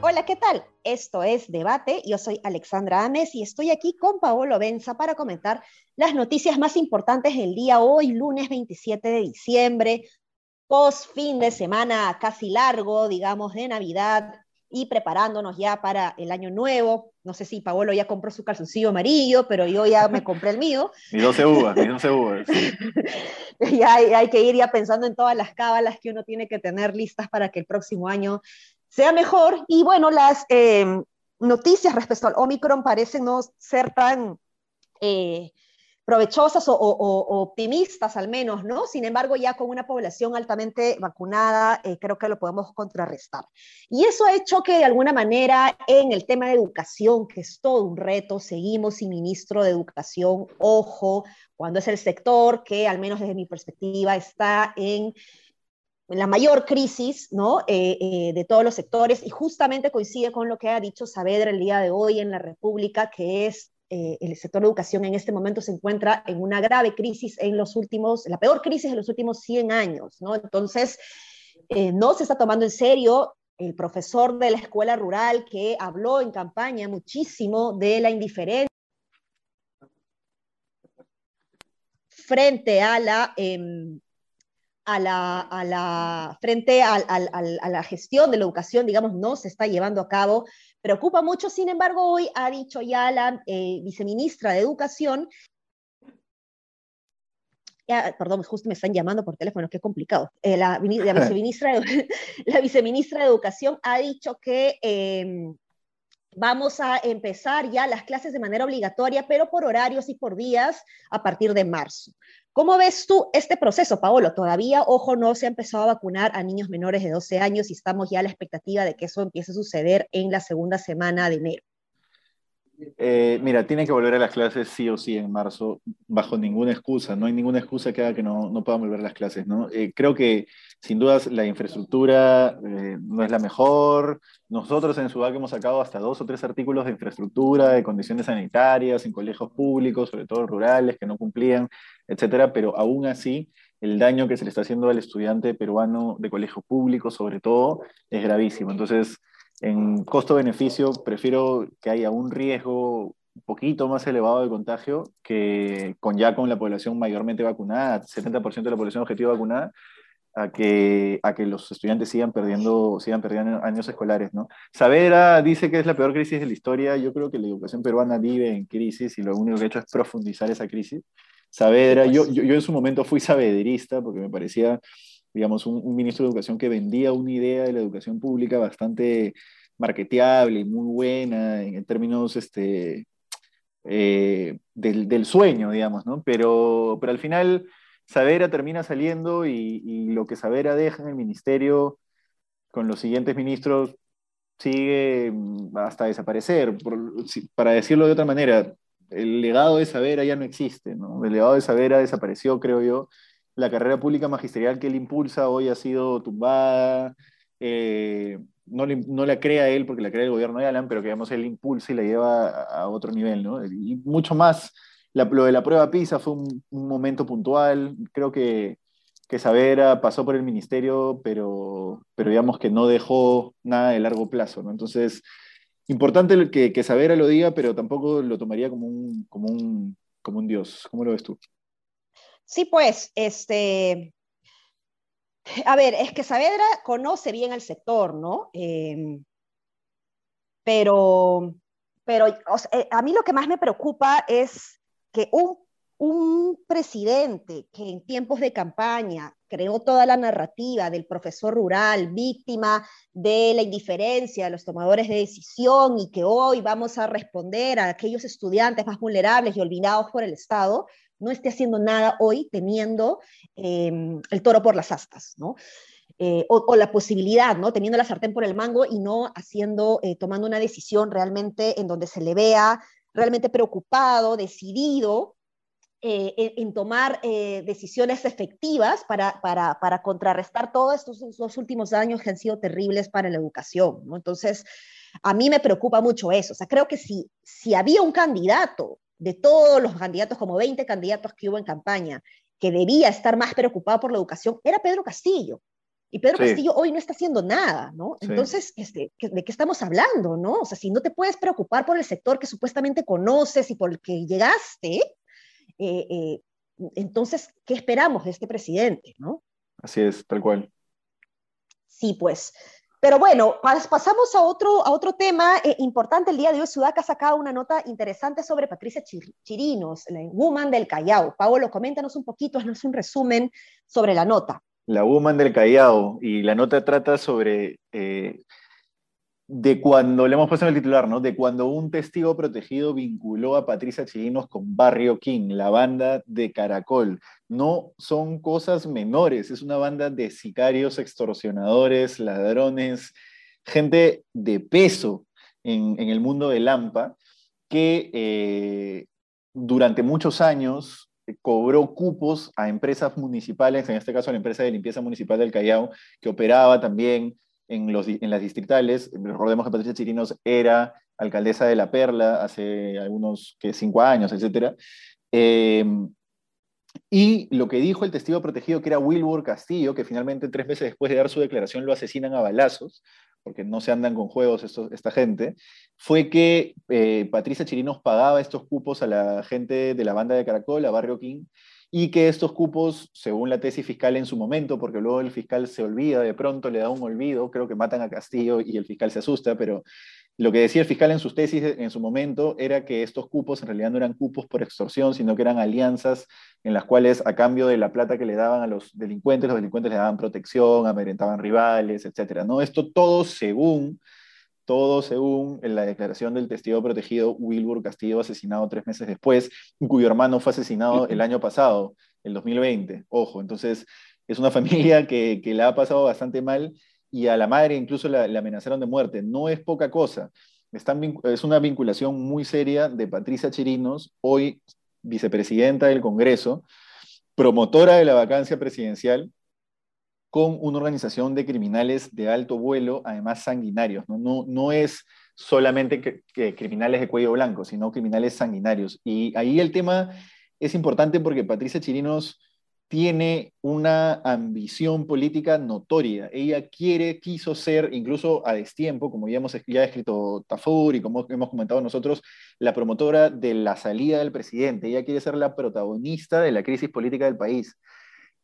Hola, ¿qué tal? Esto es Debate. Yo soy Alexandra Ames y estoy aquí con Paolo Benza para comentar las noticias más importantes del día hoy, lunes 27 de diciembre, post fin de semana casi largo, digamos, de Navidad y preparándonos ya para el año nuevo. No sé si Paolo ya compró su calzoncillo amarillo, pero yo ya me compré el mío. Y 12 uvas, y 12 uvas. ya hay, hay, que ir ya pensando en todas las cábalas que uno tiene que tener listas para que el próximo año sea mejor. Y bueno, las eh, noticias respecto al Omicron parecen no ser tan eh, provechosas o, o, o, optimistas al menos, ¿no? Sin embargo, ya con una población altamente vacunada, eh, creo que lo podemos contrarrestar. Y eso ha hecho que de alguna manera en el tema de educación, que es todo un reto, seguimos sin ministro de educación, ojo, cuando es el sector que, al menos desde mi perspectiva, está en la mayor crisis ¿no? Eh, eh, de todos los sectores y justamente coincide con lo que ha dicho Saavedra el día de hoy en la República, que es eh, el sector de educación en este momento se encuentra en una grave crisis en los últimos, la peor crisis de los últimos 100 años, ¿no? Entonces, eh, no se está tomando en serio el profesor de la escuela rural que habló en campaña muchísimo de la indiferencia frente a la... Eh, a la, a la, frente a, a, a, la gestión de la educación, digamos, no se está llevando a cabo. Preocupa mucho, sin embargo, hoy ha dicho ya la eh, viceministra de Educación, ya, perdón, justo me están llamando por teléfono, qué complicado. Eh, la, la, viceministra de, la viceministra de Educación ha dicho que eh, vamos a empezar ya las clases de manera obligatoria, pero por horarios y por días a partir de marzo. ¿Cómo ves tú este proceso, Paolo? Todavía, ojo, no se ha empezado a vacunar a niños menores de 12 años y estamos ya a la expectativa de que eso empiece a suceder en la segunda semana de enero. Eh, mira, tiene que volver a las clases sí o sí en marzo, bajo ninguna excusa. No hay ninguna excusa que haga que no, no puedan volver a las clases. ¿no? Eh, creo que, sin dudas, la infraestructura eh, no es la mejor. Nosotros en Sudac hemos sacado hasta dos o tres artículos de infraestructura, de condiciones sanitarias, en colegios públicos, sobre todo rurales, que no cumplían etcétera, pero aún así el daño que se le está haciendo al estudiante peruano de colegio público, sobre todo, es gravísimo. Entonces, en costo-beneficio, prefiero que haya un riesgo un poquito más elevado de contagio que con ya con la población mayormente vacunada, 70% de la población objetiva vacunada, a que, a que los estudiantes sigan perdiendo, sigan perdiendo años escolares. ¿no? Saavedra dice que es la peor crisis de la historia. Yo creo que la educación peruana vive en crisis y lo único que ha hecho es profundizar esa crisis. Saavedra, yo, yo, yo, en su momento fui sabederista porque me parecía, digamos, un, un, ministro de educación que vendía una idea de la educación pública bastante marketeable y muy buena en términos este, eh, del, del, sueño, digamos, ¿no? Pero, pero al final Saavedra termina saliendo y, y lo que Saavedra deja en el ministerio con los siguientes ministros sigue mm, hasta desaparecer. Por, para decirlo de otra manera, el legado de Savera ya no existe, ¿no? El legado de Savera desapareció, creo yo. La carrera pública magisterial que él impulsa hoy ha sido tumbada. Eh, no, no, la crea él porque la crea el gobierno de Alan, pero que digamos él impulsa y la lleva a, otro nivel, ¿no? Y mucho más, la, lo de la prueba PISA fue un, un momento puntual. Creo que, que Savera pasó por el ministerio, pero, pero digamos que no dejó nada de largo plazo, ¿no? Entonces, importante que, que Savera lo diga, pero tampoco lo tomaría como un, como un, como un dios. ¿Cómo lo ves tú? Sí, pues, este, a ver, es que Saavedra conoce bien el sector, ¿no? Eh, pero, pero sea, a mí lo que más me preocupa es que un, un presidente que en tiempos de campaña creó toda la narrativa del profesor rural, víctima de la indiferencia de los tomadores de decisión y que hoy vamos a responder a aquellos estudiantes más vulnerables y olvidados por el Estado, no esté haciendo nada hoy teniendo eh, el toro por las astas, ¿no? Eh, o, la posibilidad, ¿no? Teniendo la sartén por el mango y no haciendo, eh, tomando una decisión realmente en donde se le vea realmente preocupado, decidido eh, en, tomar decisiones efectivas para, para, para, contrarrestar todos estos dos últimos años que han sido terribles para la educación. ¿no? Entonces, a mí me preocupa mucho eso. O sea, creo que si, si había un candidato de todos los candidatos, como 20 candidatos que hubo en campaña, que debía estar más preocupado por la educación, era Pedro Castillo. Y Pedro Castillo hoy no está haciendo nada, ¿no? Entonces, este, ¿de qué estamos hablando, no? O sea, si no te puedes preocupar por el sector que supuestamente conoces y por el que llegaste, eh, eh, entonces, ¿qué esperamos de este presidente, no? Así es, tal cual. Sí, pues. Pero bueno, pasamos a otro, a otro tema eh, importante. El día de hoy Sudaca ha sacado una nota interesante sobre Patricia Chirinos, la woman del Callao. Paolo, coméntanos un poquito, haznos un resumen sobre la nota. La woman del Callao, y la nota trata sobre eh, de cuando, le hemos puesto en el titular, ¿no? De cuando un testigo protegido vinculó a Patricia Chirinos con Barrio King, la banda de Caracol. No son cosas menores, es una banda de sicarios, extorsionadores, ladrones, gente de peso en, el mundo de Lampa, que eh, durante muchos años cobró cupos a empresas municipales, en este caso a la empresa de limpieza municipal del Callao, que operaba también en, los, en las distritales. Recordemos que Patricia Chirinos era alcaldesa de La Perla hace algunos cinco años, etc. Em, y lo que dijo el testigo protegido, que era Wilbur Castillo, que finalmente tres meses después de dar su declaración lo asesinan a balazos, porque no se andan con juegos esta gente, fue que eh, Patricia Chirinos pagaba estos cupos a la gente de la banda de Caracol, a Barrio King, y que estos cupos, según la tesis fiscal en su momento, porque luego el fiscal se olvida, de pronto le da un olvido, creo que matan a Castillo y el fiscal se asusta, pero lo que decía el fiscal en sus tesis en su momento era que estos cupos en realidad no eran cupos por extorsión, sino que eran alianzas en las cuales a cambio de la plata que le daban a los delincuentes, los delincuentes le daban protección, amedrentaban rivales, etc. ¿no? Esto todo según todo según la declaración del testigo protegido Wilbur Castillo, asesinado tres meses después, cuyo hermano fue asesinado el año pasado, el 2020. Ojo, entonces es una familia que, que la ha pasado bastante mal y a la madre incluso la, amenazaron de muerte. No es poca cosa. es una vinculación muy seria de Patricia Chirinos, hoy vicepresidenta del Congreso, promotora de la vacancia presidencial, con una organización de criminales de alto vuelo, además sanguinarios. No, no, es solamente que, criminales de cuello blanco, sino criminales sanguinarios. Y ahí el tema es importante porque Patricia Chirinos tiene una ambición política notoria. Ella quiere, quiso ser, incluso a destiempo, como ya hemos escrito Tafur y como hemos comentado nosotros, la promotora de la salida del presidente. Ella quiere ser la protagonista de la crisis política del país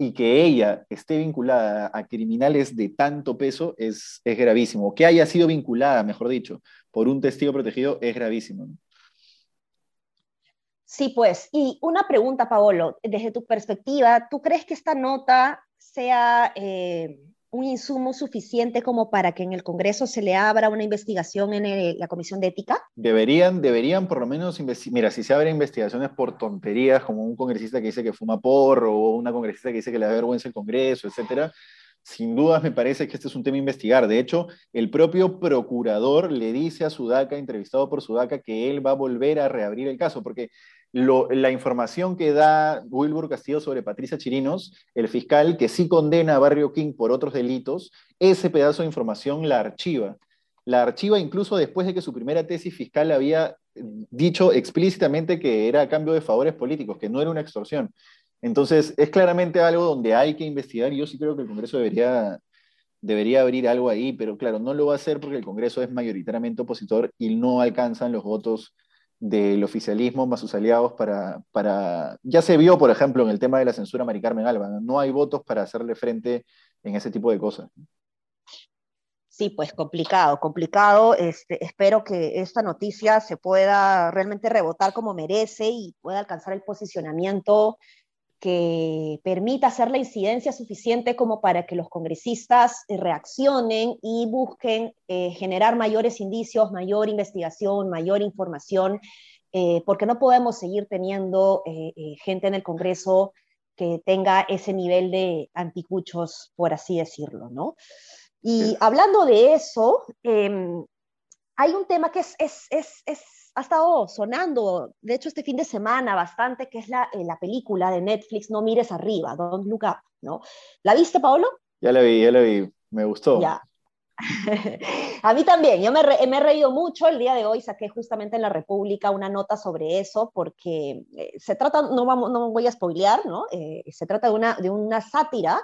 y que ella esté vinculada a criminales de tanto peso es, es gravísimo. Que haya sido vinculada, mejor dicho, por un testigo protegido es gravísimo. Sí, pues. Y una pregunta, Paolo, desde tu perspectiva, ¿tú crees que esta nota sea eh, un insumo suficiente como para que en el Congreso se le abra una investigación en la Comisión de Ética? Deberían, deberían por lo menos, mira, si se abren investigaciones por tonterías, como un congresista que dice que fuma porro, o una congresista que dice que le da vergüenza el Congreso, etcétera, sin dudas me parece que este es un tema a investigar. De hecho, el propio procurador le dice a Sudaca, entrevistado por Sudaca, que él va a volver a reabrir el caso, porque la información que da Wilbur Castillo sobre Patricia Chirinos, el fiscal que sí condena a Barrio King por otros delitos, ese pedazo de información la archiva. La archiva incluso después de que su primera tesis fiscal había dicho explícitamente que era a cambio de favores políticos, que no era una extorsión. Entonces, es claramente algo donde hay que investigar y yo sí creo que el Congreso debería, debería abrir algo ahí, pero claro, no lo va a hacer porque el Congreso es mayoritariamente opositor y no alcanzan los votos del oficialismo más sus aliados para, para, ya se vio, por ejemplo, en el tema de la censura Mari Carmen Alba, ¿no? hay votos para hacerle frente en ese tipo de cosas. Sí, pues complicado, complicado. Este, espero que esta noticia se pueda realmente rebotar como merece y pueda alcanzar el posicionamiento que permita hacer la incidencia suficiente como para que los congresistas eh, reaccionen y busquen eh, generar mayores indicios, mayor investigación, mayor información, eh, porque no podemos seguir teniendo gente en el Congreso que tenga ese nivel de anticuchos, por así decirlo, ¿no? Y hablando de eso, em, hay un tema que es, es, es, es ha estado sonando, de hecho este fin de semana bastante, que es la, eh, la película de Netflix No mires arriba, Don't Look Up, ¿no? ¿La viste, Paolo? Ya la vi, ya la vi, me gustó. Ya. a mí también, yo me, me, he reído mucho. El día de hoy saqué justamente en la República una nota sobre eso, porque eh, se trata, no, vamos, no voy a spoilear, ¿no? Eh, se trata de una, de una sátira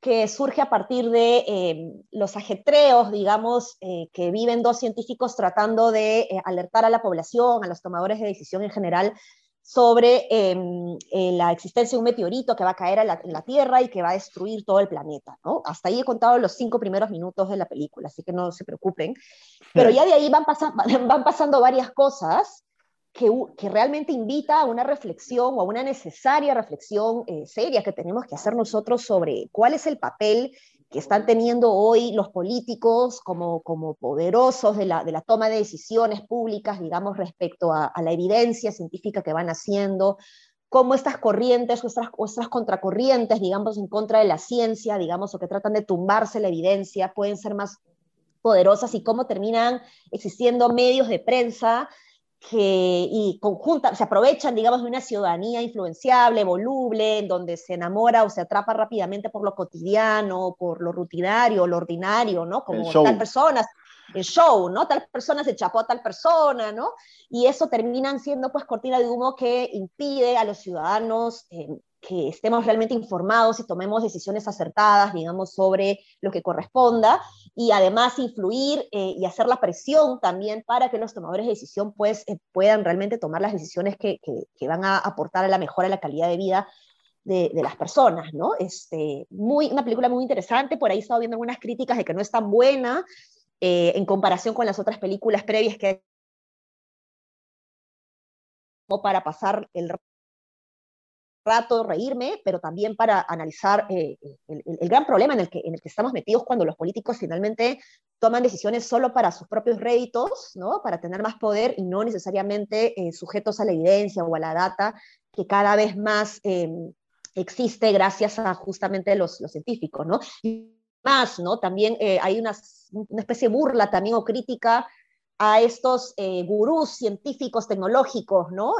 que surge a partir de eh, los ajetreos, digamos, que viven dos científicos tratando de alertar a la población, a los tomadores de decisión en general, sobre em, eh, la existencia de un meteorito que va a caer en la, Tierra y que va a destruir todo el planeta. ¿no? Hasta ahí he contado los cinco primeros minutos de la película, así que no se preocupen. Pero ya de ahí van, van pasando varias cosas que, que, realmente invita a una reflexión o a una necesaria reflexión eh, seria que tenemos que hacer nosotros sobre cuál es el papel que están teniendo hoy los políticos como, como poderosos de la, de la toma de decisiones públicas, digamos, respecto a, la evidencia científica que van haciendo, cómo estas corrientes o estas, contracorrientes, digamos, en contra de la ciencia, digamos, o que tratan de tumbarse la evidencia, pueden ser más poderosas y cómo terminan existiendo medios de prensa que, y conjunta, se aprovechan, digamos, de una ciudadanía influenciable, voluble, en donde se enamora o se atrapa rápidamente por lo cotidiano, por lo rutinario, lo ordinario, ¿no? Como tal persona, el show, ¿no? Tal persona se chapó a tal persona, ¿no? Y eso terminan siendo, pues, cortina de humo que impide a los ciudadanos eh, que estemos realmente informados y tomemos decisiones acertadas, digamos, sobre lo que corresponda y además influir eh, y hacer la presión también para que los tomadores de decisión pues, eh, puedan realmente tomar las decisiones que, que, van a aportar a la mejora de la calidad de vida de, de, las personas, ¿no? Este, muy, una película muy interesante, por ahí he estado viendo algunas críticas de que no es tan buena eh, en comparación con las otras películas previas que para pasar el rato reírme, pero también para analizar eh, el, gran problema en el, que, estamos metidos cuando los políticos finalmente toman decisiones solo para sus propios réditos, ¿no? para tener más poder y no necesariamente eh, sujetos a la evidencia o a la data que cada vez más em, existe gracias a justamente los, científicos. ¿no? Y más, ¿no? también eh, hay una, una especie de burla también o crítica a estos gurús científicos tecnológicos, ¿no?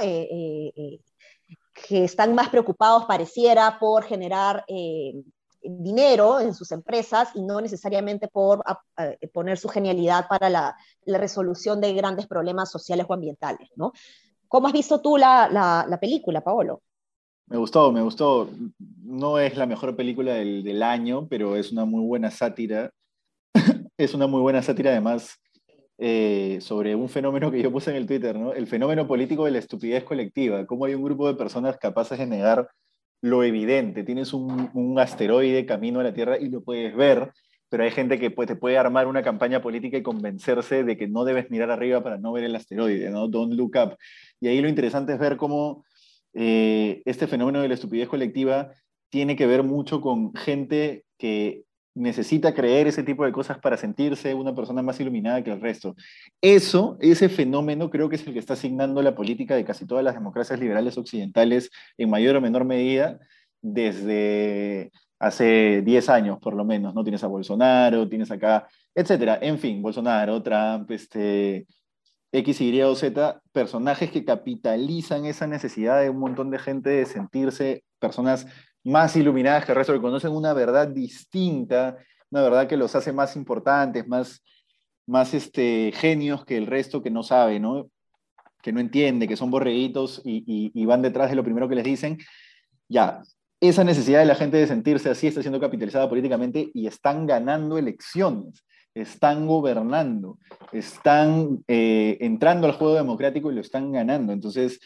Que están más preocupados, pareciera, por generar eh, dinero en sus empresas y no necesariamente por poner su genialidad para la, resolución de grandes problemas sociales o ambientales, ¿no? ¿Cómo has visto tú la, la, película, Paolo? Me gustó, me gustó. No es la mejor película del, del año, pero es una muy buena sátira. es una muy buena sátira, además, eh, sobre un fenómeno que yo puse en el Twitter, ¿no? El fenómeno político de la estupidez colectiva. Cómo hay un grupo de personas capaces de negar lo evidente. Tienes un, un asteroide camino a la Tierra y lo puedes ver, pero hay gente que te puede armar una campaña política y convencerse de que no debes mirar arriba para no ver el asteroide, ¿no? Don't look up. Y ahí lo interesante es ver cómo eh, este fenómeno de la estupidez colectiva tiene que ver mucho con gente que necesita creer ese tipo de cosas para sentirse una persona más iluminada que el resto. Eso, ese fenómeno creo que es el que está asignando la política de casi todas las democracias liberales occidentales en mayor o menor medida desde hace 10 años por lo menos, ¿no? Tienes a Bolsonaro, tienes acá, etcétera. En fin, Bolsonaro, Trump, este, X, Y o Z, personajes que capitalizan esa necesidad de un montón de gente de sentirse personas más iluminadas que el resto, que conocen una verdad distinta, una verdad que los hace más importantes, más, más este, genios que el resto que no sabe, ¿no? que no entiende, que son borreguitos y, van detrás de lo primero que les dicen. Ya, esa necesidad de la gente de sentirse así está siendo capitalizada políticamente y están ganando elecciones, están gobernando, están eh, entrando al juego democrático y lo están ganando. Entonces,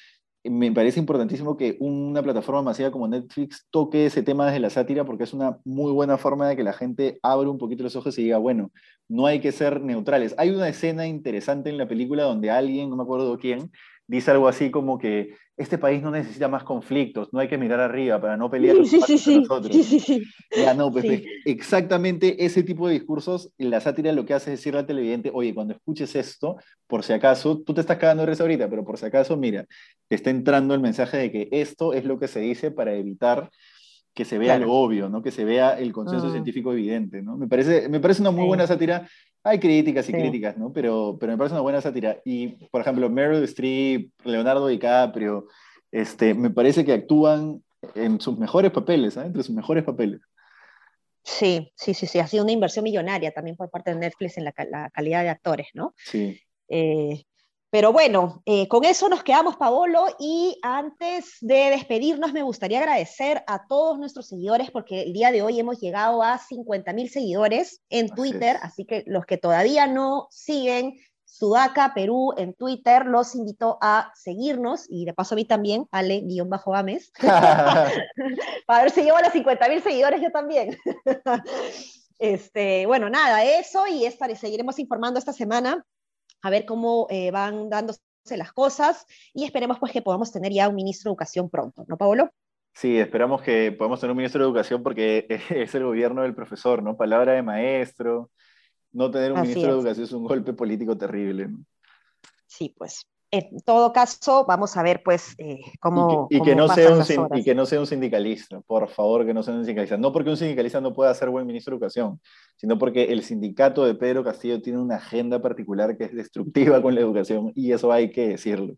me parece importantísimo que una plataforma masiva como Netflix toque ese tema desde la sátira porque es una muy buena forma de que la gente abra un poquito los ojos y diga, bueno, no hay que ser neutrales. Hay una escena interesante en la película donde alguien, no me acuerdo quién, dice algo así como que este país no necesita más conflictos, no hay que mirar arriba para no pelear sí, sí, sí, nosotros. Sí, sí, sí. Ya, no, Pepe, exactamente ese tipo de discursos, la sátira lo que hace es decirle al televidente, oye, cuando escuches esto, por si acaso, tú te estás cagando de risa ahorita, pero por si acaso, mira, te está entrando el mensaje de que esto es lo que se dice para evitar que se vea lo obvio, ¿no? Que se vea el consenso mm. científico evidente, ¿no? Me parece, me parece una muy buena sátira hay críticas y críticas, ¿no? Pero, pero me parece una buena sátira. Y, por ejemplo, Meryl Streep, Leonardo DiCaprio, este, me parece que actúan en sus mejores papeles, ¿eh? entre sus mejores papeles. Sí, sí, sí, sí, ha sido una inversión millonaria también por parte de Netflix en la, calidad de actores, ¿no? Sí. Eh, pero bueno, eh, con eso nos quedamos, Paolo, y antes de despedirnos me gustaría agradecer a todos nuestros seguidores porque el día de hoy hemos llegado a 50 mil seguidores en Twitter, así que los que todavía no siguen Sudaca Perú en Twitter, los invito a seguirnos y de paso a mí también, Ale-Ames, para ver si llevo a los 50 mil seguidores yo también. este, bueno, nada, eso y estaré, seguiremos informando esta semana a ver cómo eh, van dándose las cosas y esperemos pues que podamos tener ya un ministro de Educación pronto, ¿no, Paolo? Sí, esperamos que podamos tener un ministro de Educación porque es el gobierno del profesor, ¿no? Palabra de maestro, no tener un ministro de Educación es un golpe político terrible. Sí, pues. En todo caso, vamos a ver, pues, eh, cómo. Y que, no sea un, y que no sea un sindicalista, por favor, que no sea un sindicalista. No porque un sindicalista no pueda ser buen ministro de Educación, sino porque el sindicato de Pedro Castillo tiene una agenda particular que es destructiva con la educación, y eso hay que decirlo.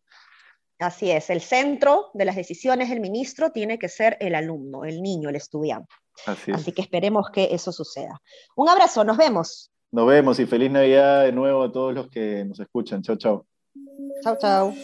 Así es, el centro de las decisiones del ministro tiene que ser el alumno, el niño, el estudiante. Así, Así que esperemos que eso suceda. Un abrazo, nos vemos. Nos vemos y feliz Navidad de nuevo a todos los que nos escuchan. Chao, chao. Chao, chao.